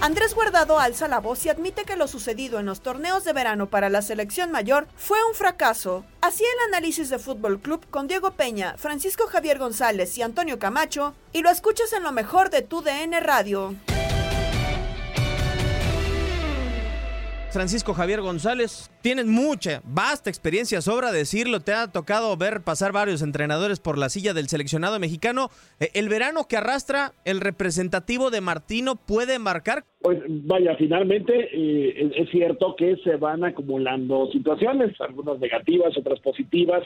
Andrés Guardado alza la voz y admite que lo sucedido en los torneos de verano para la selección mayor fue un fracaso. Así el análisis de Fútbol Club con Diego Peña, Francisco Javier González y Antonio Camacho, y lo escuchas en lo mejor de tu DN Radio. Francisco Javier González, tienes mucha, vasta experiencia, sobra decirlo, te ha tocado ver pasar varios entrenadores por la silla del seleccionado mexicano. Eh, ¿El verano que arrastra el representativo de Martino puede marcar? Pues vaya, finalmente eh, es cierto que se van acumulando situaciones, algunas negativas, otras positivas,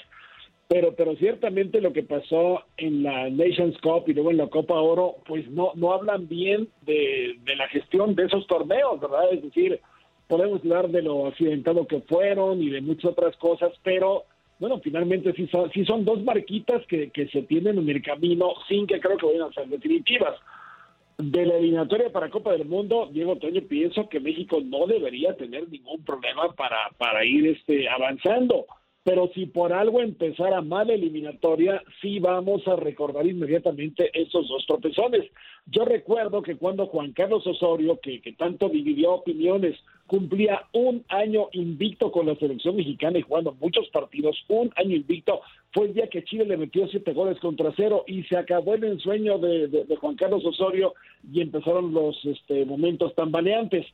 pero pero ciertamente lo que pasó en la Nations Cup y luego en la Copa Oro, pues no no hablan bien de, de la gestión de esos torneos, ¿verdad? Es decir, podemos hablar de lo accidentado que fueron y de muchas otras cosas, pero bueno, finalmente sí son, sí son dos marquitas que, que se tienen en el camino sin que creo que vayan a ser definitivas. De la eliminatoria para Copa del Mundo, Diego Toño, pienso que México no debería tener ningún problema para, para ir este, avanzando pero si por algo empezara mal eliminatoria, sí vamos a recordar inmediatamente esos dos tropezones. Yo recuerdo que cuando Juan Carlos Osorio, que, que tanto dividió opiniones, cumplía un año invicto con la selección mexicana y jugando muchos partidos, un año invicto, fue el día que Chile le metió siete goles contra cero y se acabó el ensueño de, Juan Carlos Osorio y empezaron los este, momentos tambaleantes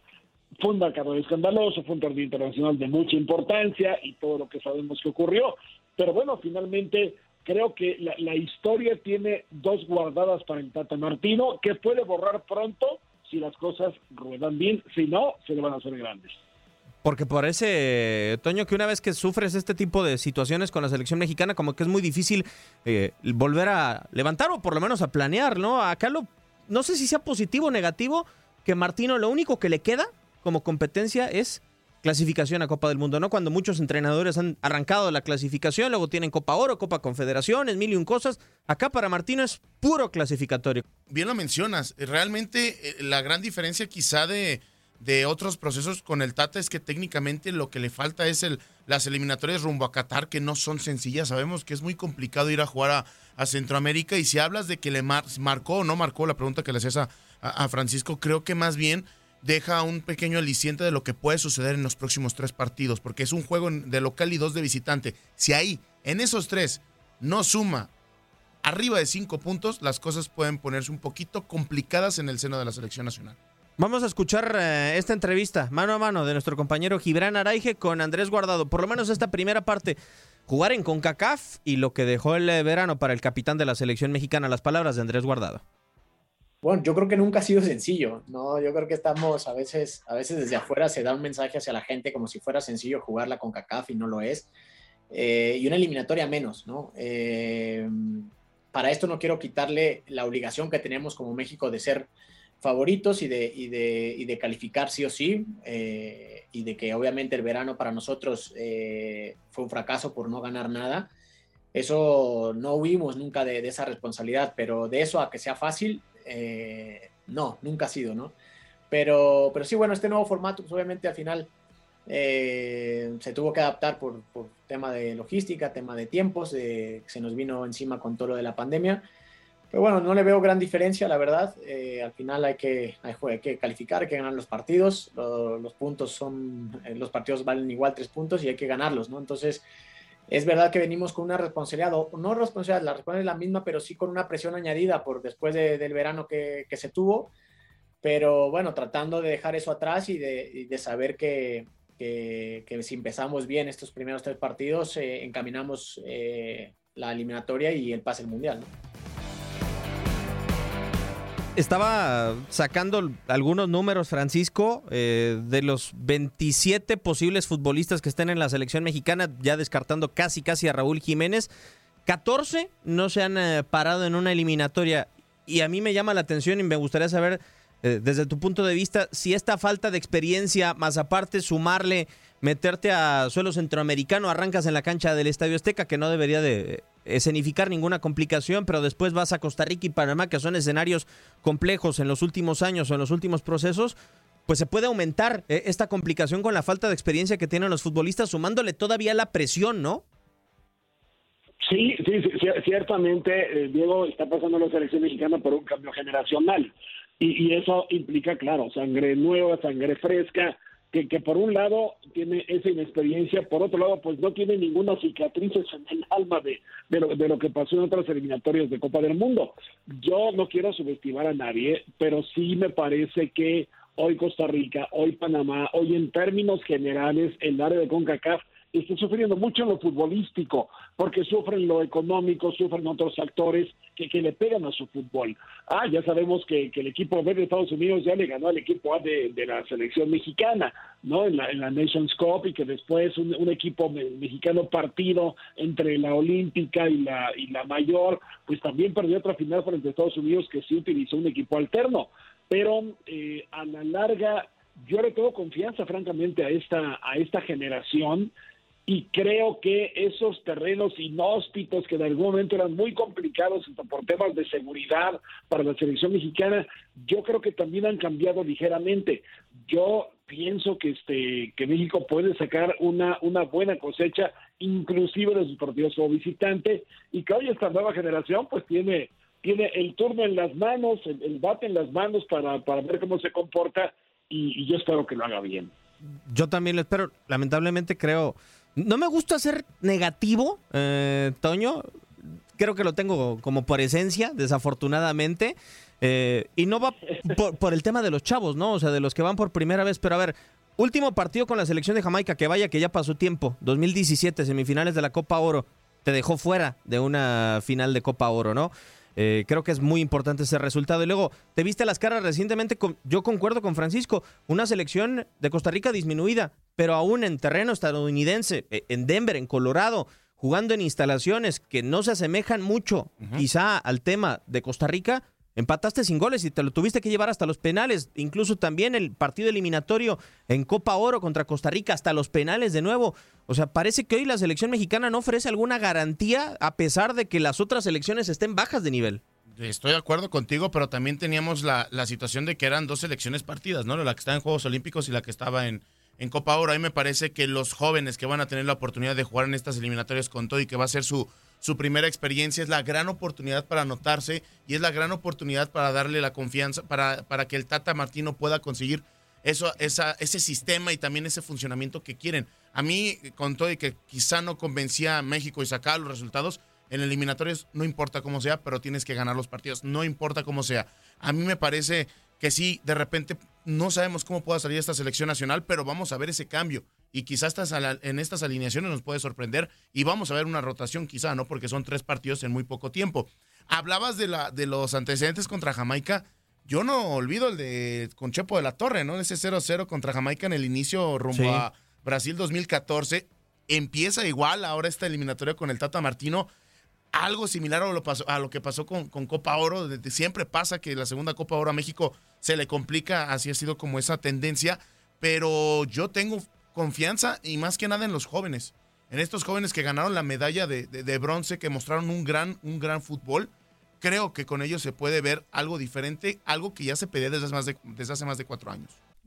fue un marcador escandaloso, fue un torneo internacional de mucha importancia y todo lo que sabemos que ocurrió. Pero bueno, finalmente creo que la, historia tiene dos guardadas para el Tata Martino que puede borrar pronto si las cosas ruedan bien, si no, se le van a hacer grandes. Porque parece, Toño, que una vez que sufres este tipo de situaciones con la selección mexicana, como que es muy difícil eh, volver a levantar o por lo menos a planear, ¿no? Acá lo, no sé si sea positivo o negativo, que Martino lo único que le queda como competencia es clasificación a Copa del Mundo, ¿no? Cuando muchos entrenadores han arrancado la clasificación, luego tienen Copa Oro, Copa Confederaciones, mil y un cosas. Acá para Martino es puro clasificatorio. Bien lo mencionas. Realmente eh, la gran diferencia quizá de, de otros procesos con el Tata es que técnicamente lo que le falta es el, las eliminatorias rumbo a Qatar, que no son sencillas. Sabemos que es muy complicado ir a jugar a, Centroamérica. Y si hablas de que le marcó o no marcó la pregunta que le hacías a, a Francisco, creo que más bien deja un pequeño aliciente de lo que puede suceder en los próximos tres partidos, porque es un juego de local y dos de visitante. Si ahí, en esos tres, no suma arriba de cinco puntos, las cosas pueden ponerse un poquito complicadas en el seno de la selección nacional. Vamos a escuchar eh, esta entrevista mano a mano de nuestro compañero Gibran Araige con Andrés Guardado. Por lo menos esta primera parte, jugar en CONCACAF y lo que dejó el eh, verano para el capitán de la selección mexicana. Las palabras de Andrés Guardado. Bueno, yo creo que nunca ha sido sencillo, ¿no? Yo creo que estamos a veces, a veces desde afuera se da un mensaje hacia la gente como si fuera sencillo jugarla con CACAF y no lo es. Eh, y una eliminatoria menos, ¿no? Eh, para esto no quiero quitarle la obligación que tenemos como México de ser favoritos y de, y de, y de calificar sí o sí, eh, y de que obviamente el verano para nosotros eh, fue un fracaso por no ganar nada. Eso no huimos nunca de, de esa responsabilidad, pero de eso a que sea fácil, eh, no, nunca ha sido, ¿no? Pero, pero sí, bueno, este nuevo formato, pues obviamente al final eh, se tuvo que adaptar por, por, tema de logística, tema de tiempos, eh, se nos vino encima con todo lo de la pandemia. Pero bueno, no le veo gran diferencia, la verdad. Eh, al final hay que, hay, hay, que calificar, hay que ganar los partidos. Los, puntos son, eh, los partidos valen igual tres puntos y hay que ganarlos, ¿no? Entonces, es verdad que venimos con una responsabilidad, o no responsabilidad, la responsabilidad es la misma, pero sí con una presión añadida por después de, del verano que, que, se tuvo. Pero bueno, tratando de dejar eso atrás y de, y de saber que, que, que, si empezamos bien estos primeros tres partidos, eh, encaminamos eh, la eliminatoria y el pase al mundial. ¿no? Estaba sacando algunos números, Francisco, eh, de los 27 posibles futbolistas que estén en la selección mexicana, ya descartando casi casi a Raúl Jiménez. 14 no se han eh, parado en una eliminatoria y a mí me llama la atención y me gustaría saber eh, desde tu punto de vista si esta falta de experiencia, más aparte sumarle meterte a suelo centroamericano, arrancas en la cancha del Estadio Azteca, que no debería de escenificar ninguna complicación, pero después vas a Costa Rica y Panamá, que son escenarios complejos en los últimos años o en los últimos procesos, pues se puede aumentar eh, esta complicación con la falta de experiencia que tienen los futbolistas, sumándole todavía la presión, ¿no? Sí, sí, ciertamente, eh, Diego, está pasando la selección mexicana por un cambio generacional. Y, y, eso implica, claro, sangre nueva, sangre fresca, que, que, por un lado tiene esa inexperiencia, por otro lado pues no tiene ninguna cicatriz en el alma de, lo, de lo que pasó en otras eliminatorias de Copa del Mundo. Yo no quiero subestimar a nadie, pero sí me parece que hoy Costa Rica, hoy Panamá, hoy en términos generales el área de CONCACAF está sufriendo mucho en lo futbolístico, porque sufren lo económico, sufren otros factores que, que le pegan a su fútbol. Ah, ya sabemos que, que, el equipo B de Estados Unidos ya le ganó al equipo A de, de la selección mexicana, ¿no? En la, en la Nations Cup y que después un, un equipo me, mexicano partido entre la olímpica y la, y la mayor, pues también perdió otra final frente a Estados Unidos que sí utilizó un equipo alterno. Pero eh, a la larga, yo le tengo confianza, francamente, a esta, a esta generación y creo que esos terrenos inhóspitos que en algún momento eran muy complicados por temas de seguridad para la selección mexicana, yo creo que también han cambiado ligeramente. Yo pienso que este que México puede sacar una una buena cosecha inclusive de sus partidos como visitante y que hoy esta nueva generación pues tiene tiene el turno en las manos, el, bate en las manos para, para ver cómo se comporta y, y yo espero que lo haga bien. Yo también lo espero. Lamentablemente creo no me gusta ser negativo, eh, Toño. Creo que lo tengo como por esencia, desafortunadamente. Eh, y no va por, por, el tema de los chavos, ¿no? O sea, de los que van por primera vez. Pero a ver, último partido con la selección de Jamaica, que vaya que ya pasó tiempo. 2017, semifinales de la Copa Oro. Te dejó fuera de una final de Copa Oro, ¿no? Eh, creo que es muy importante ese resultado. Y luego, te viste las caras recientemente, con, yo concuerdo con Francisco, una selección de Costa Rica disminuida, pero aún en terreno estadounidense, eh, en Denver, en Colorado, jugando en instalaciones que no se asemejan mucho uh -huh. quizá al tema de Costa Rica, empataste sin goles y te lo tuviste que llevar hasta los penales, incluso también el partido eliminatorio en Copa Oro contra Costa Rica, hasta los penales de nuevo. O sea, parece que hoy la selección mexicana no ofrece alguna garantía a pesar de que las otras selecciones estén bajas de nivel. Estoy de acuerdo contigo, pero también teníamos la, la situación de que eran dos selecciones partidas, ¿no? La que estaba en Juegos Olímpicos y la que estaba en, en Copa Oro. Ahí me parece que los jóvenes que van a tener la oportunidad de jugar en estas eliminatorias con todo y que va a ser su, su primera experiencia es la gran oportunidad para anotarse y es la gran oportunidad para darle la confianza, para, para que el Tata Martino pueda conseguir eso, esa, ese sistema y también ese funcionamiento que quieren. A mí, con todo y que quizá no convencía a México y sacaba los resultados, en eliminatorios no importa cómo sea, pero tienes que ganar los partidos, no importa cómo sea. A mí me parece que sí, de repente no sabemos cómo pueda salir esta selección nacional, pero vamos a ver ese cambio y quizás en estas alineaciones nos puede sorprender y vamos a ver una rotación quizá, ¿no? Porque son tres partidos en muy poco tiempo. Hablabas de, la, de los antecedentes contra Jamaica. Yo no olvido el de con Chepo de la Torre, ¿no? Ese 0-0 contra Jamaica en el inicio rumbo sí. a Brasil 2014. Empieza igual ahora esta eliminatoria con el Tata Martino. algo similar a lo, pasó, a lo que pasó con, con Copa Oro. siempre pasa que la segunda Copa Oro a México se le complica, así ha sido como esa tendencia, pero yo tengo confianza y más que nada en los jóvenes, en estos jóvenes que ganaron la medalla de, bronce, que mostraron un gran, un gran fútbol creo que con ellos se puede ver algo diferente, algo que ya se pedía desde, más de, desde hace más de cuatro años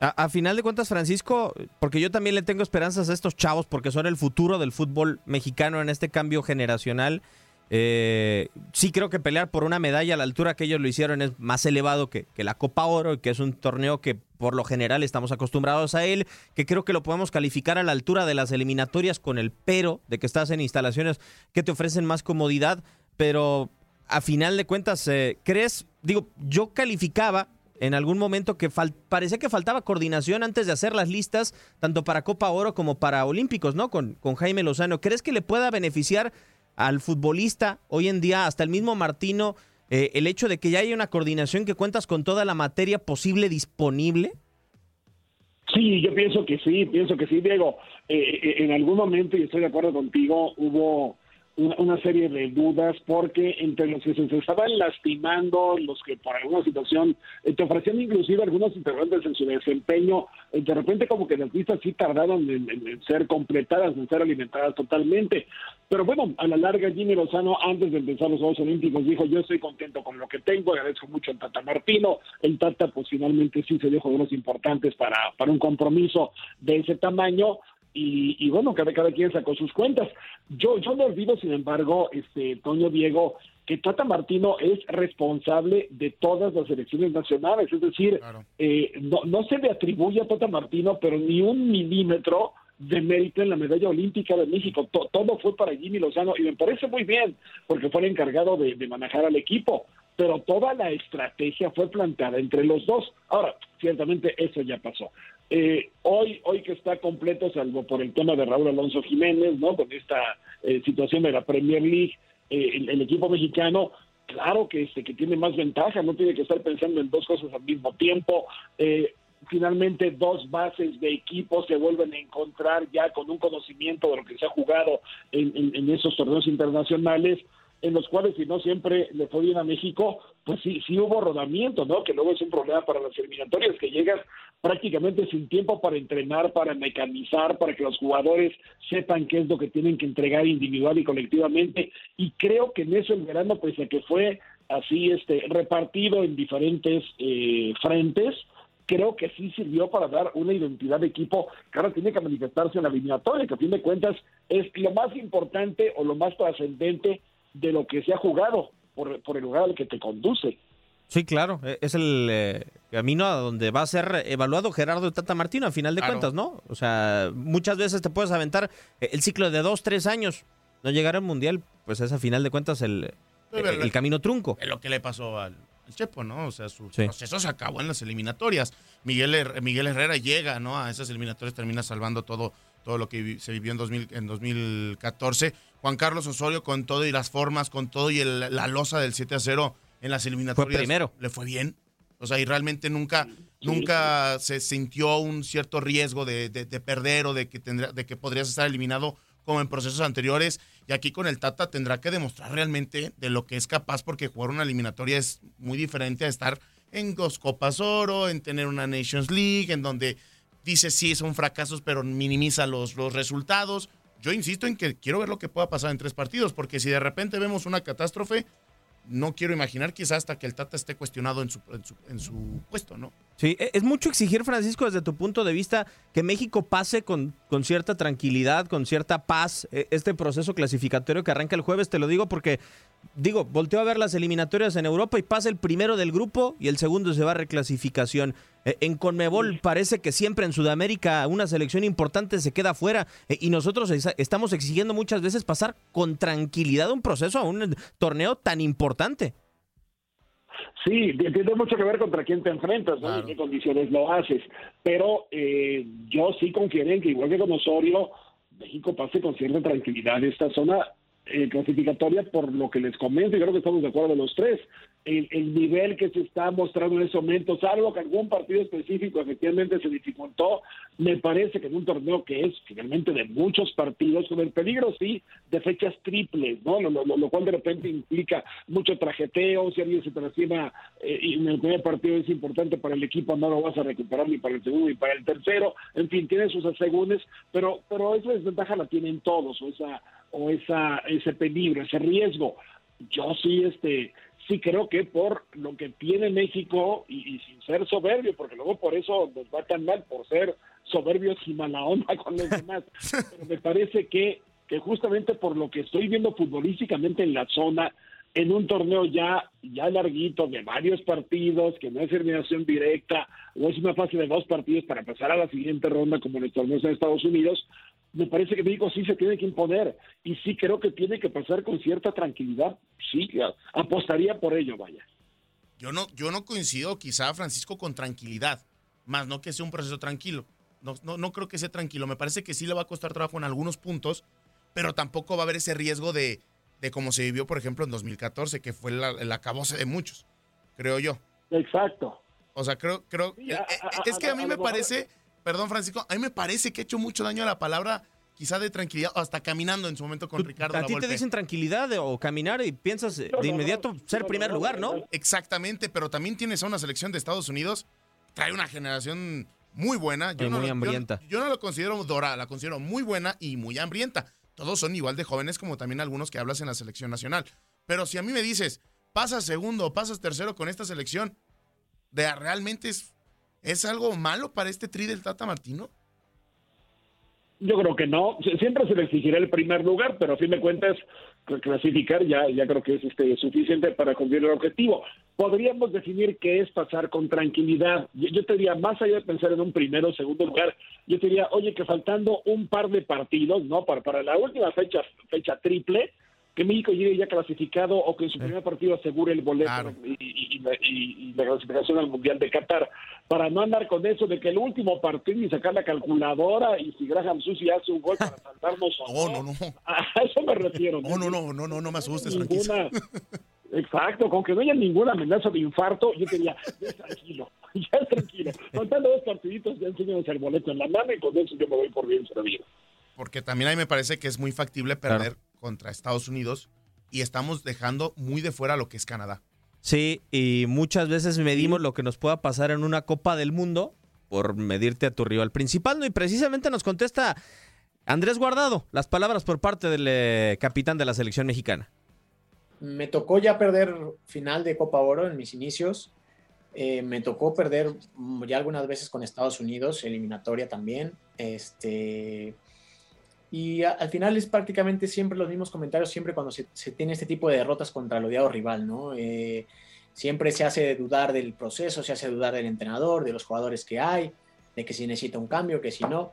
A, final de cuentas, Francisco, porque yo también le tengo esperanzas a estos chavos, porque son el futuro del fútbol mexicano en este cambio generacional. Eh, sí creo que pelear por una medalla a la altura que ellos lo hicieron es más elevado que, que, la Copa Oro, que es un torneo que por lo general estamos acostumbrados a él, que creo que lo podemos calificar a la altura de las eliminatorias con el pero de que estás en instalaciones que te ofrecen más comodidad, pero a final de cuentas, eh, ¿crees? Digo, yo calificaba en algún momento que parecía que faltaba coordinación antes de hacer las listas, tanto para Copa Oro como para Olímpicos, ¿no? Con, con Jaime Lozano. ¿Crees que le pueda beneficiar al futbolista hoy en día, hasta el mismo Martino, eh, el hecho de que ya haya una coordinación que cuentas con toda la materia posible disponible? Sí, yo pienso que sí, pienso que sí, Diego. Eh, eh, en algún momento, y estoy de acuerdo contigo, hubo una, serie de dudas porque entre los que se, estaban lastimando, los que por alguna situación eh, te ofrecían inclusive algunos interrogantes en su desempeño, eh, de repente como que las listas sí tardaron en, ser completadas, en ser alimentadas totalmente. Pero bueno, a la larga Jimmy Lozano antes de empezar los Juegos Olímpicos dijo yo estoy contento con lo que tengo, agradezco mucho al Tata Martino, el Tata pues finalmente sí se dio juegos importantes para, para un compromiso de ese tamaño, y, bueno, cada, cada quien sacó sus cuentas. Yo, yo no olvido, sin embargo, este Toño Diego, que Tata Martino es responsable de todas las elecciones nacionales, es decir, eh, no, no se le atribuye a Tata Martino, pero ni un milímetro de mérito en la medalla olímpica de México. todo fue para Jimmy Lozano y me parece muy bien, porque fue el encargado de, de manejar al equipo pero toda la estrategia fue planteada entre los dos. Ahora, ciertamente eso ya pasó. Eh, hoy, hoy que está completo, salvo por el tema de Raúl Alonso Jiménez, ¿no? Con esta eh, situación de la Premier League, eh, el, equipo mexicano, claro que este, que tiene más ventaja, no tiene que estar pensando en dos cosas al mismo tiempo. finalmente dos bases de equipo se vuelven a encontrar ya con un conocimiento de lo que se ha jugado en esos torneos internacionales en los cuales si no siempre le fue bien a México, pues sí, sí hubo rodamiento, ¿no? Que luego es un problema para las eliminatorias, que llegas prácticamente sin tiempo para entrenar, para mecanizar, para que los jugadores sepan qué es lo que tienen que entregar individual y colectivamente. Y creo que en eso el verano, pues a que fue así este repartido en diferentes eh, frentes, creo que sí sirvió para dar una identidad de equipo que ahora tiene que manifestarse en la eliminatoria, que a fin de cuentas es lo más importante o lo más trascendente de lo que se ha jugado por, por el lugar al que te conduce. Sí, claro, e, es el eh, camino a donde va a ser evaluado Gerardo Tata Martino a final de cuentas, ¿no? O sea, muchas veces te puedes aventar el ciclo de dos, tres años, no llegar al Mundial, pues es a final de cuentas el, el, camino trunco. Es lo que le pasó al, Chepo, ¿no? O sea, su proceso se acabó en las eliminatorias. Miguel, Miguel Herrera llega, ¿no? A esas eliminatorias termina salvando todo, todo lo que se vivió en, 2000, en 2014. Juan Carlos Osorio con todo y las formas, con todo y la losa del 7 a 0 en las eliminatorias. primero. Le fue bien. O sea, y realmente nunca, nunca se sintió un cierto riesgo de, perder o de que, tendría, de que podrías estar eliminado como en procesos anteriores. Y aquí con el Tata tendrá que demostrar realmente de lo que es capaz, porque jugar una eliminatoria es muy diferente a estar en dos Copas Oro, en tener una Nations League, en donde dice sí son fracasos, pero minimiza los, los resultados. Yo insisto en que quiero ver lo que pueda pasar en tres partidos, porque si de repente vemos una catástrofe, no quiero imaginar quizás hasta que el Tata esté cuestionado en su, en su, puesto, ¿no? Sí, e, es mucho exigir, Francisco, desde tu punto de vista, que México pase con, con cierta tranquilidad, con cierta paz, e, este proceso clasificatorio que arranca el jueves, te lo digo porque digo, volteo a ver las eliminatorias en Europa y pasa el primero del grupo y el segundo se va a reclasificación. Eh, en Conmebol parece que siempre en Sudamérica una selección importante se queda fuera eh, y nosotros estamos exigiendo muchas veces pasar con tranquilidad un proceso a un torneo tan importante. Sí, tiene mucho que ver contra quién te enfrentas, ¿no? en qué condiciones lo haces. Pero eh, yo sí confiero en que, igual que con Osorio, México pase con cierta tranquilidad esta zona eh, clasificatoria por lo que les comento y creo que estamos de acuerdo los tres. El, el, nivel que se está mostrando en ese momento, salvo que algún partido específico efectivamente se dificultó, me parece que en un torneo que es finalmente de muchos partidos, con el peligro sí de fechas triples, ¿no? Lo, lo, cual de repente implica mucho trajeteo, si alguien se te eh, y en el primer partido es importante para el equipo, no lo vas a recuperar ni para el segundo ni para el tercero, en fin, tiene sus asegúnes, pero, pero esa desventaja la tienen todos, o esa o esa, ese peligro, ese riesgo. Yo sí, este, sí creo que por lo que tiene México y, sin ser soberbio, porque luego por eso nos va tan mal por ser soberbios y mala onda con los demás. Pero me parece que, que justamente por lo que estoy viendo futbolísticamente en la zona, en un torneo ya, ya larguito, de varios partidos, que no es eliminación directa, o es una fase de dos partidos para pasar a la siguiente ronda como en el torneo de Estados Unidos, me parece que México sí se tiene que imponer y sí creo que tiene que pasar con cierta tranquilidad. Sí, apostaría por ello, vaya. Yo no, yo no coincido quizá, Francisco, con tranquilidad, más no que sea un proceso tranquilo. No, no, no creo que sea tranquilo. Me parece que sí le va a costar trabajo en algunos puntos, pero tampoco va a haber ese riesgo de, de cómo se vivió, por ejemplo, en 2014, que fue el acabose de muchos, creo yo. Exacto. O sea, creo, creo, eh, eh, es que a mí me parece perdón Francisco, a mí me parece que ha hecho mucho daño a la palabra quizá de tranquilidad, hasta caminando en su momento con Ricardo. A ti te dicen tranquilidad o caminar y piensas de inmediato ser primer lugar, ¿no? Exactamente, pero también tienes a una selección de Estados Unidos, trae una generación muy buena. Yo no, muy hambrienta. Yo, no lo considero dorada, la considero muy buena y muy hambrienta. Todos son igual de jóvenes como también algunos que hablas en la selección nacional. Pero si a mí me dices, pasas segundo o pasas tercero con esta selección, de realmente es ¿Es algo malo para este tri del Tata Martino? Yo creo que no. Siempre se le exigirá el primer lugar, pero a fin de cuentas clasificar ya, ya creo que es este, suficiente para cumplir el objetivo. Podríamos definir qué es pasar con tranquilidad. Yo, te diría, más allá de pensar en un primero o segundo lugar, yo te diría, oye, que faltando un par de partidos, ¿no? Para, para la última fecha, fecha triple, que México llegue ya clasificado o que en su primer partido asegure el boleto y, la, clasificación al Mundial de Qatar, para no andar con eso de que el último partido y sacar la calculadora y si Graham Susi hace un gol para saltarnos o no. No, no, A eso me refiero. No, no, no, no, no, no me asustes, ninguna, Exacto, con que no haya ninguna amenaza de infarto, yo diría, ya tranquilo, ya tranquilo. Contando dos partiditos, ya enseñamos el boleto en la mano y con eso yo me voy por bien servido. Porque también ahí me parece que es muy factible perder contra Estados Unidos y estamos dejando muy de fuera lo que es Canadá. Sí, y muchas veces medimos lo que nos pueda pasar en una Copa del Mundo por medirte a tu rival principal, ¿no? Y precisamente nos contesta Andrés Guardado las palabras por parte del eh, capitán de la selección mexicana. Me tocó ya perder final de Copa Oro en mis inicios. Eh, me tocó perder ya algunas veces con Estados Unidos, eliminatoria también. Este, y al final es prácticamente siempre los mismos comentarios, siempre cuando se, tiene este tipo de derrotas contra el odiado rival, ¿no? Eh, siempre se hace dudar del proceso, se hace dudar del entrenador, de los jugadores que hay, de que si necesita un cambio, que si no.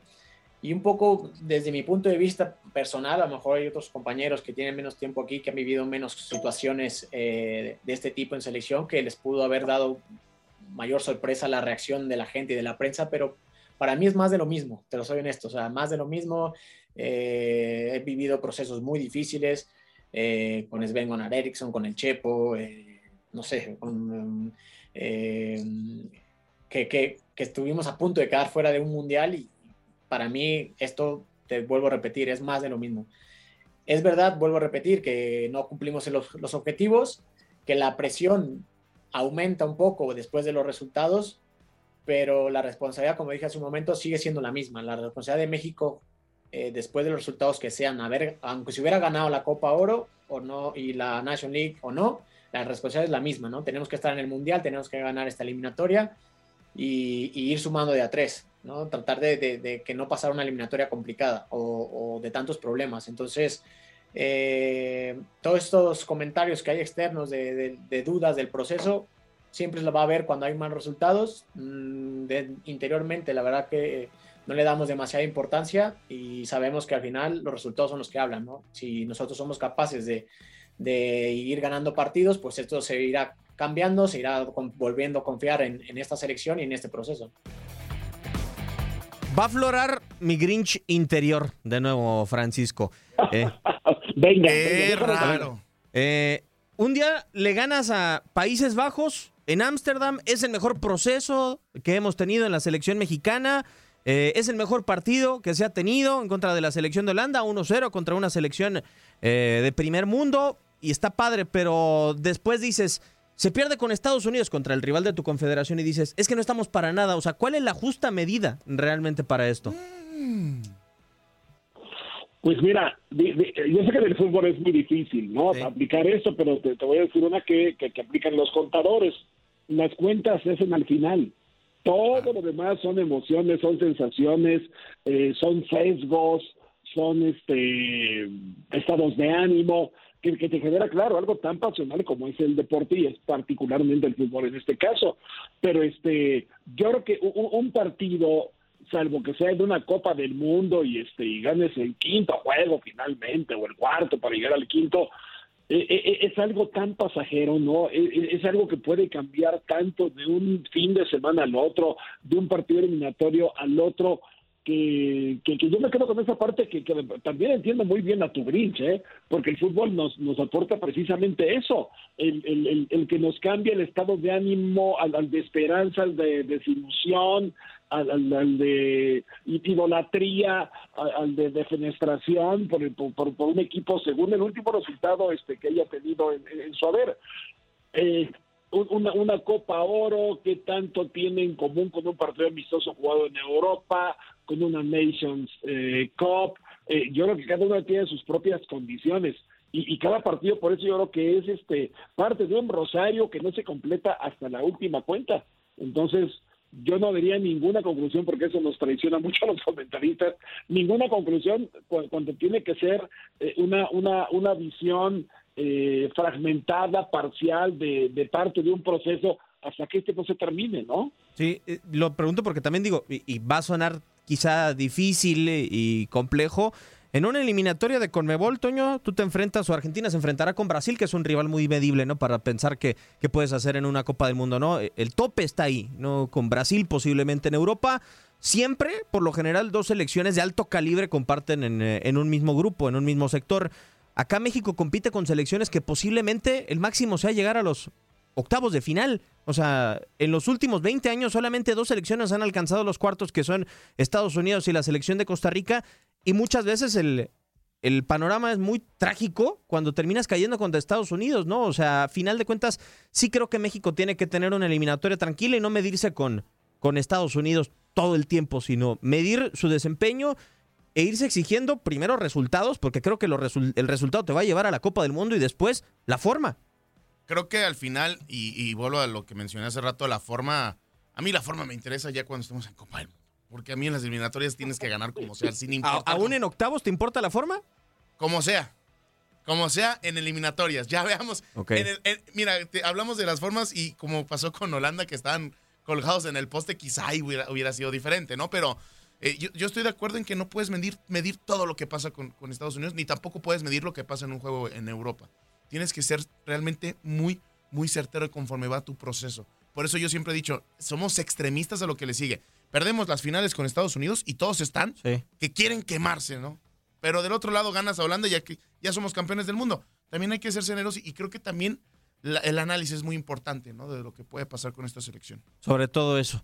Y un poco desde mi punto de vista personal, a lo mejor hay otros compañeros que tienen menos tiempo aquí, que han vivido menos situaciones eh, de este tipo en selección, que les pudo haber dado mayor sorpresa la reacción de la gente y de la prensa, pero para mí es más de lo mismo, te lo soy honesto, o sea, más de lo mismo. Eh, he vivido procesos muy difíciles eh, con Sven Gunnar Eriksson, con el Chepo, no sé, que, que, que estuvimos a punto de quedar fuera de un mundial y, para mí esto, te vuelvo a repetir, es más de lo mismo. Es verdad, vuelvo a repetir, que no cumplimos los, los objetivos, que la presión aumenta un poco después de los resultados, pero la responsabilidad, como dije hace un momento, sigue siendo la misma. La responsabilidad de México, eh, después de los resultados que sean, a ver, aunque se hubiera ganado la Copa Oro o no, y la National League o no, la responsabilidad es la misma, ¿no? Tenemos que estar en el Mundial, tenemos que ganar esta eliminatoria y, ir sumando de a tres. ¿no? Tratar de, que no pasara una eliminatoria complicada o, de tantos problemas. Entonces, eh, todos estos comentarios que hay externos de, dudas del proceso, siempre lo va a haber cuando hay malos resultados. Mm, interiormente, la verdad que no le damos demasiada importancia y sabemos que al final los resultados son los que hablan, Si nosotros somos capaces de, ir ganando partidos, pues esto se irá cambiando, se irá volviendo a confiar en, en esta selección y en este proceso. Va a aflorar mi Grinch interior de nuevo, Francisco. Eh, venga, Qué raro. Eh, un día le ganas a Países Bajos en Ámsterdam. Es el mejor proceso que hemos tenido en la selección mexicana. Eh, es el mejor partido que se ha tenido en contra de la selección de Holanda, 1-0 contra una selección de primer mundo. Y está padre, pero después dices, se pierde con Estados Unidos contra el rival de tu confederación y dices, es que no estamos para nada. O sea, ¿cuál es la justa medida realmente para esto? Pues mira, yo sé que en el fútbol es muy difícil, ¿no? Aplicar eso, pero te, voy a decir una que, que, aplican los contadores. Las cuentas se hacen al final. Todo lo demás son emociones, son sensaciones, eh, son sesgos, son este estados de ánimo que, que, te genera, claro, algo tan pasional como es el deporte y es particularmente el fútbol en este caso. Pero este, yo creo que un, partido, salvo que sea de una Copa del Mundo y este y ganes el quinto juego finalmente o el cuarto para llegar al quinto, es algo tan pasajero, ¿no? Es, algo que puede cambiar tanto de un fin de semana al otro, de un partido eliminatorio al otro que, que, yo me quedo con esa parte que, también entiendo muy bien a tu Grinch, ¿eh? porque el fútbol nos, nos aporta precisamente eso, el, que nos cambia el estado de ánimo al, de esperanza, al de desilusión, al, al, de idolatría, al, de defenestración por, por, por, un equipo según el último resultado este que haya tenido en, en su haber. Eh, una, una Copa Oro, que tanto tiene en común con un partido amistoso jugado en Europa, con una Nations eh, Cup. Eh, yo creo que cada uno tiene sus propias condiciones. Y, cada partido, por eso yo creo que es este parte de un rosario que no se completa hasta la última cuenta. Entonces, yo no vería ninguna conclusión, porque eso nos traiciona mucho a los comentaristas, ninguna conclusión cuando, tiene que ser eh, una, una, una visión eh, fragmentada, parcial de, de, parte de un proceso hasta que este no se termine, ¿no? Sí, eh, lo pregunto porque también digo, y, va a sonar quizá difícil y complejo, en una eliminatoria de Conmebol, Toño, tú te enfrentas o Argentina se enfrentará con Brasil, que es un rival muy medible, ¿no? Para pensar que, puedes hacer en una Copa del Mundo, ¿no? El tope está ahí, ¿no? Con Brasil posiblemente en Europa. Siempre, por lo general, dos selecciones de alto calibre comparten en, eh, en un mismo grupo, en un mismo sector. Acá México compite con selecciones que posiblemente el máximo sea llegar a los octavos de final. O sea, en los últimos 20 años solamente dos selecciones han alcanzado los cuartos, que son Estados Unidos y la selección de Costa Rica. Y muchas veces el, el panorama es muy trágico cuando terminas cayendo contra Estados Unidos, ¿no? O sea, a final de cuentas, sí creo que México tiene que tener una eliminatoria tranquila y no medirse con, con Estados Unidos todo el tiempo, sino medir su desempeño e irse exigiendo primero resultados, porque creo que el resultado te va a llevar a la Copa del Mundo y después la forma. Creo que al final, y, vuelvo a lo que mencioné hace rato, la forma, a mí la forma me interesa ya cuando estemos en Copa del Mundo. Porque a mí en las eliminatorias tienes que ganar como sea, sin importar. ¿Aún en octavos te importa la forma? Como sea. como sea, en eliminatorias. Ya veamos. Ok. En el- en- mira, te- hablamos de las formas y como pasó con Holanda, que estaban colgados en el poste, quizá ahí hubiera, hubiera sido diferente, ¿no? Pero eh, yo, yo estoy de acuerdo en que no puedes medir, medir todo lo que pasa con, con Estados Unidos, ni tampoco puedes medir lo que pasa en un juego en Europa. Tienes que ser realmente muy, muy certero conforme va tu proceso. Por eso yo siempre he dicho, somos extremistas a lo que le sigue. Perdemos las finales con Estados Unidos y todos están Sí. que quieren quemarse, ¿no? Pero del otro lado ganas a Holanda ya que ya somos campeones del mundo. También hay que ser generosos y creo que también la- el análisis es muy importante, ¿no? De lo que puede pasar con esta selección. Sobre todo eso.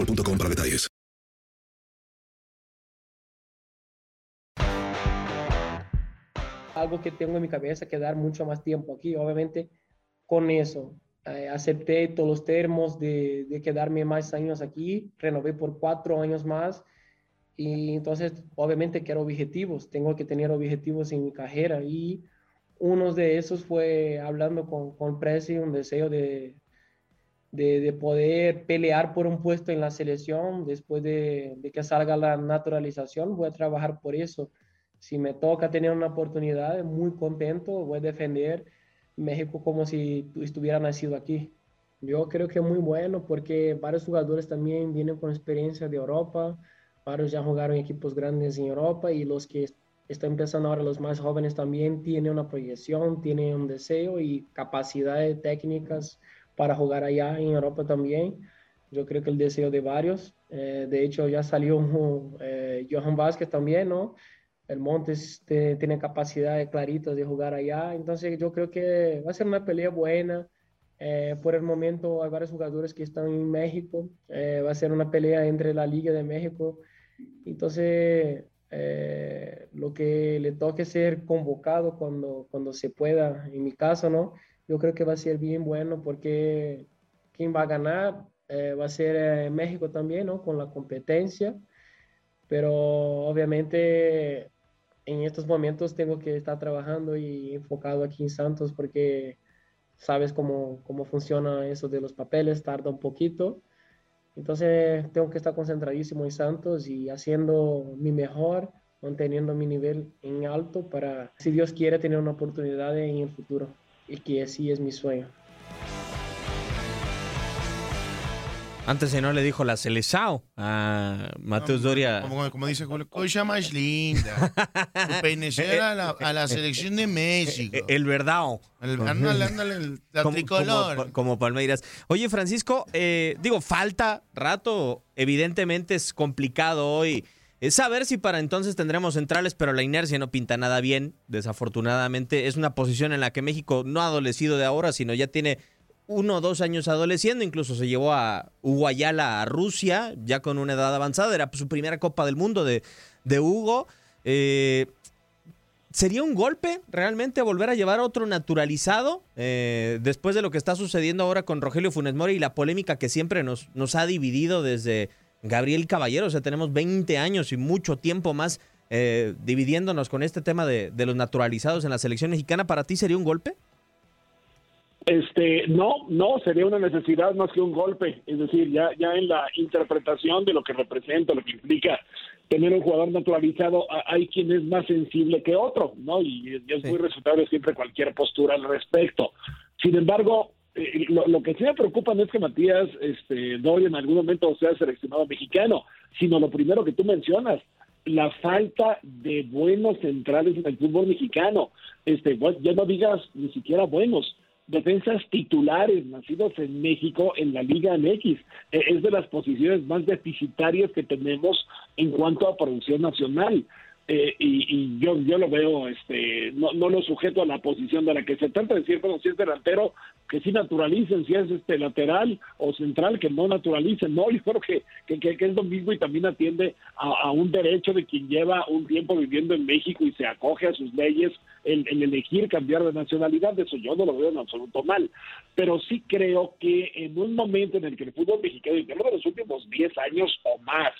boostmobile.com para detalles. algo que tengo en mi cabeza, quedar mucho más tiempo aquí. Obviamente, con eso, eh, acepté todos los termos de, de quedarme más años aquí, renové por cuatro años más. Y entonces, obviamente, quiero objetivos, tengo que tener objetivos en mi carrera. Y uno de esos fue hablando con, con Presi, un deseo de, de, de poder pelear por un puesto en la selección después de, de que salga la naturalización. Voy a trabajar por eso si me toca tener una oportunidad, muy contento, voy a defender México como si estuviera nacido aquí. Yo creo que es muy bueno porque varios jugadores también vienen con experiencia de Europa, varios ya jugaron equipos grandes en Europa y los que están empezando ahora, los más jóvenes también tienen una proyección, tienen un deseo y capacidades técnicas para jugar allá en Europa también. Yo creo que el deseo de varios, eh, de hecho ya salió eh, Johan Vázquez también, ¿no? el Montes te, tiene capacidades claritas de jugar allá, entonces yo creo que va a ser una pelea buena. Eh, por el momento hay varios jugadores que están en México, eh, va a ser una pelea entre la Liga de México, entonces eh, lo que le toque ser convocado cuando, cuando se pueda, en mi caso, ¿no? Yo creo que va a ser bien bueno porque quien va a ganar va a ser México también, ¿no? Con la competencia pero obviamente en estos momentos tengo que estar trabajando y enfocado aquí en Santos porque sabes cómo, cómo funciona eso de los papeles, tarda un poquito. Entonces tengo que estar concentradísimo en Santos y haciendo mi mejor, manteniendo mi nivel en alto para, si Dios quiere, tener una oportunidad en el futuro y que así es mi sueño. Antes si no le dijo la Celesao a Mateus Doria. Como, como dice Julio, cosa más linda. Pertenecer a la, a la selección de México. El verdao. El, ándale, ándale, el- la como, tricolor. como- como Palmeiras. Oye, Francisco, eh, digo, falta rato. Evidentemente es complicado hoy Es saber si para entonces tendremos centrales, pero la inercia no pinta nada bien. Desafortunadamente es una posición en la que México no ha adolecido de ahora, sino ya tiene uno o dos años adoleciendo. Incluso se llevó a Hugo Ayala a Rusia, ya con una edad avanzada. Era su primera Copa del Mundo de, de Hugo. Eh, ¿Sería un golpe realmente volver a llevar a otro naturalizado eh, después de lo que está sucediendo ahora con Rogelio Funes Mori y la polémica que siempre nos, nos ha dividido desde Gabriel Caballero? O sea, tenemos 20 años y mucho tiempo más eh, dividiéndonos con este tema de, de los naturalizados en la selección mexicana. ¿Para ti sería un golpe? Este, no, no, sería una necesidad más que un golpe. Es decir, ya, ya en la interpretación de lo que representa, lo que implica tener un jugador naturalizado, hay quien es más sensible que otro, ¿no? Y, es muy resultable siempre cualquier postura al respecto. Sin embargo, eh, lo, que sí me preocupa no es que Matías este, Doyle en algún momento sea seleccionado mexicano, sino lo primero que tú mencionas, la falta de buenos centrales en el fútbol mexicano. Este, ya no digas ni siquiera buenos, defensas titulares nacidos en México en la Liga MX. E, es de las posiciones más deficitarias que tenemos en cuanto a producción nacional. Eh, y, yo yo lo veo este no, no lo sujeto a la posición de la que se trata de decir bueno si es delantero que sí naturalicen si es este lateral o central que no naturalicen no yo creo que, que, que es lo mismo y también atiende a, un derecho de quien lleva un tiempo viviendo en México y se acoge a sus leyes en, elegir cambiar de nacionalidad eso yo no lo veo en absoluto mal. Pero sí creo que en un momento en el que el fútbol mexicano y de los últimos 10 años o más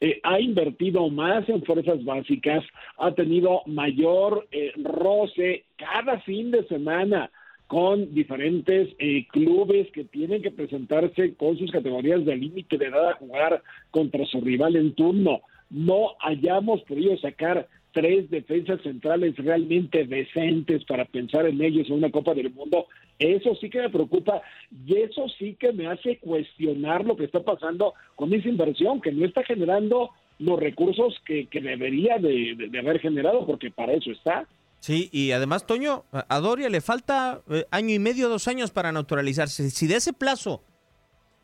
eh, ha invertido más en fuerzas básicas, ha tenido mayor eh, roce cada fin de semana con diferentes eh, clubes que tienen que presentarse con sus categorías de límite de edad a jugar contra su rival en turno. No hayamos podido sacar tres defensas centrales realmente decentes para pensar en ellos en una Copa del Mundo, eso sí que me preocupa y eso sí que me hace cuestionar lo que está pasando con esa inversión, que no está generando los recursos que, debería de, haber generado, porque para eso está. Sí, y además, Toño, a Doria le falta eh, año y medio, dos años para naturalizarse. Si de ese plazo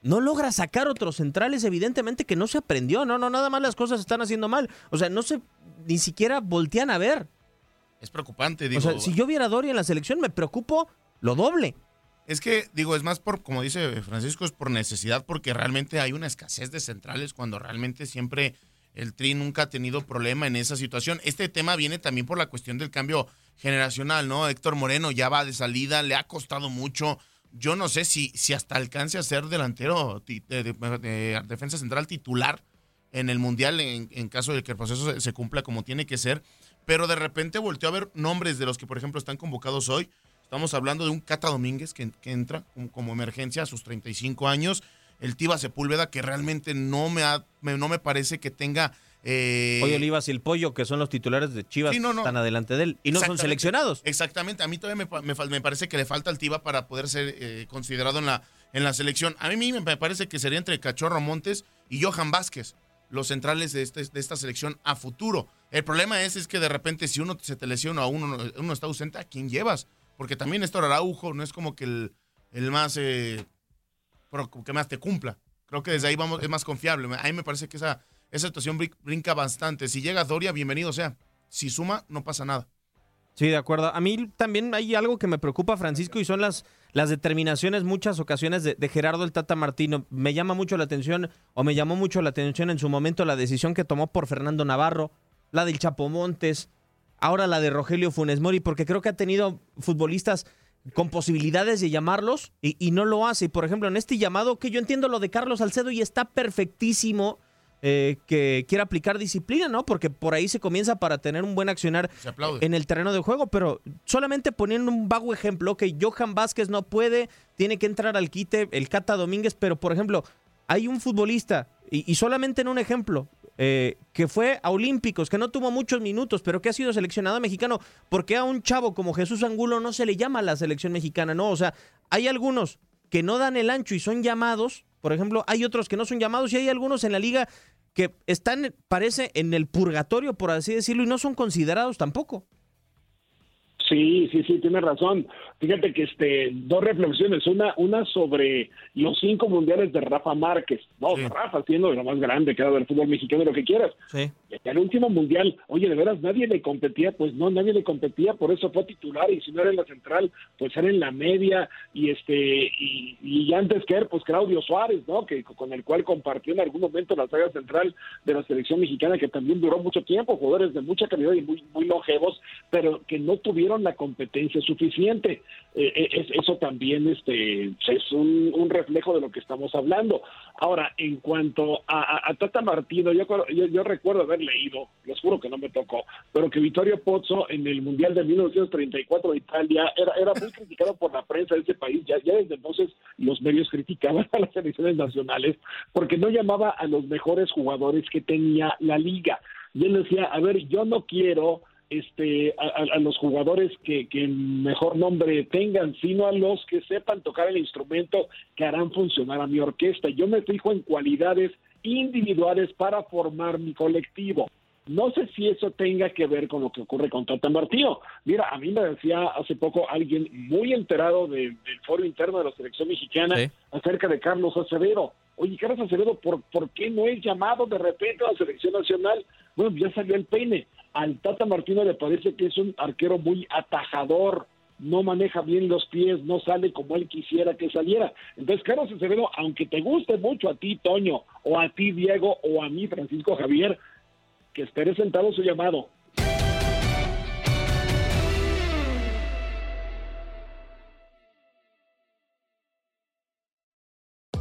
no logra sacar otros centrales, evidentemente que no se aprendió, no, no, nada más las cosas están haciendo mal. O sea, no se, ni siquiera voltean a ver. Es preocupante, digo. O sea, si yo viera a Doria en la selección, me preocupo lo doble. Es que, digo, es más por, como dice Francisco, es por necesidad, porque realmente hay una escasez de centrales cuando realmente siempre el Tri nunca ha tenido problema en esa situación. Este tema viene también por la cuestión del cambio generacional, ¿no? Héctor Moreno ya va de salida, le ha costado mucho yo no sé si, si hasta alcance a ser delantero, de, defensa central titular en el Mundial, en, caso de que el proceso se, cumpla como tiene que ser. Pero de repente volteó a ver nombres de los que, por ejemplo, están convocados hoy. Estamos hablando de un Cata Domínguez que, entra como, emergencia a sus 35 años. El Tiba Sepúlveda, que realmente no me, no me parece que tenga eh, Pollo Olivas y el Pollo, que son los titulares de Chivas, están adelante de él y no son seleccionados. Exactamente, a mí todavía me, parece que le falta el Tiva para poder ser eh, considerado en la, en la selección. A mí me parece que sería entre Cachorro Montes y Johan Vázquez, los centrales de, este, de esta selección a futuro. El problema es, es que de repente si uno se te lesiona o uno, uno está ausente, ¿a quién llevas? Porque también Néstor Araujo no es como que el, el más, eh, que más te cumpla. Creo que desde ahí vamos, es más confiable. A mí me parece que esa esa situación brinca bastante. Si llega Doria, bienvenido sea. Si suma, no pasa nada. Sí, de acuerdo. A mí también hay algo que me preocupa, Francisco, y son las, las determinaciones, muchas ocasiones, de, Gerardo el Tata Martino. Me llama mucho la atención, o me llamó mucho la atención en su momento la decisión que tomó por Fernando Navarro, la del Chapo Montes, ahora la de Rogelio Funes Mori, porque creo que ha tenido futbolistas con posibilidades de llamarlos y, y no lo hace. Por ejemplo, en este llamado, que yo entiendo lo de Carlos Salcedo y está perfectísimo eh, que quiera aplicar disciplina, ¿no? Porque por ahí se comienza para tener un buen accionar en el terreno de juego, pero solamente poniendo un vago ejemplo, que Johan Vázquez no puede, tiene que entrar al quite el Cata Domínguez, pero por ejemplo, hay un futbolista, y, solamente en un ejemplo, eh, que fue a Olímpicos, que no tuvo muchos minutos, pero que ha sido seleccionado mexicano, porque a un chavo como Jesús Angulo no se le llama a la selección mexicana, ¿no? O sea, hay algunos que no dan el ancho y son llamados, por ejemplo, hay otros que no son llamados y hay algunos en la liga que están, parece, en el purgatorio, por así decirlo, y no son considerados tampoco. Sí, sí, sí, tiene razón. Fíjate que este, dos reflexiones, una, una sobre los cinco mundiales de Rafa Márquez. No, Rafa siendo lo más grande que ha dado el fútbol mexicano, lo que quieras. Sí. El último mundial, oye, de veras nadie le competía, pues no, nadie le competía, por eso fue titular y si no era en la central, pues era en la media y este y, y antes que él, pues Claudio Suárez, ¿no? Que con el cual compartió en algún momento la saga central de la selección mexicana que también duró mucho tiempo, jugadores de mucha calidad y muy muy longevos, pero que no tuvieron la competencia suficiente. Eh, eh, eso también este, es un, reflejo de lo que estamos hablando. Ahora, en cuanto a, Tata Martino, yo, yo, recuerdo haber leído, les juro que no me tocó, pero que Vittorio Pozzo en el Mundial de 1934 de Italia era, era muy criticado por la prensa de ese país. Ya, ya desde entonces los medios criticaban a las selecciones nacionales porque no llamaba a los mejores jugadores que tenía la liga. Y él decía, a ver, yo no quiero este, a, los jugadores que, mejor nombre tengan, sino a los que sepan tocar el instrumento que harán funcionar a mi orquesta. Yo me fijo en cualidades individuales para formar mi colectivo. No sé si eso tenga que ver con lo que ocurre con Tata Martino. Mira, a mí me decía hace poco alguien muy enterado del foro interno de la selección mexicana acerca de Carlos Acevedo. Oye, Carlos Acevedo, ¿por, ¿por qué no es llamado de repente a la selección nacional? Bueno, ya salió el peine al Tata Martino le parece que es un arquero muy atajador, no maneja bien los pies, no sale como él quisiera que saliera. Entonces, Carlos Acevedo, aunque te guste mucho a ti, Toño, o a ti, Diego, o a mí, Francisco Javier, que espere sentado su llamado.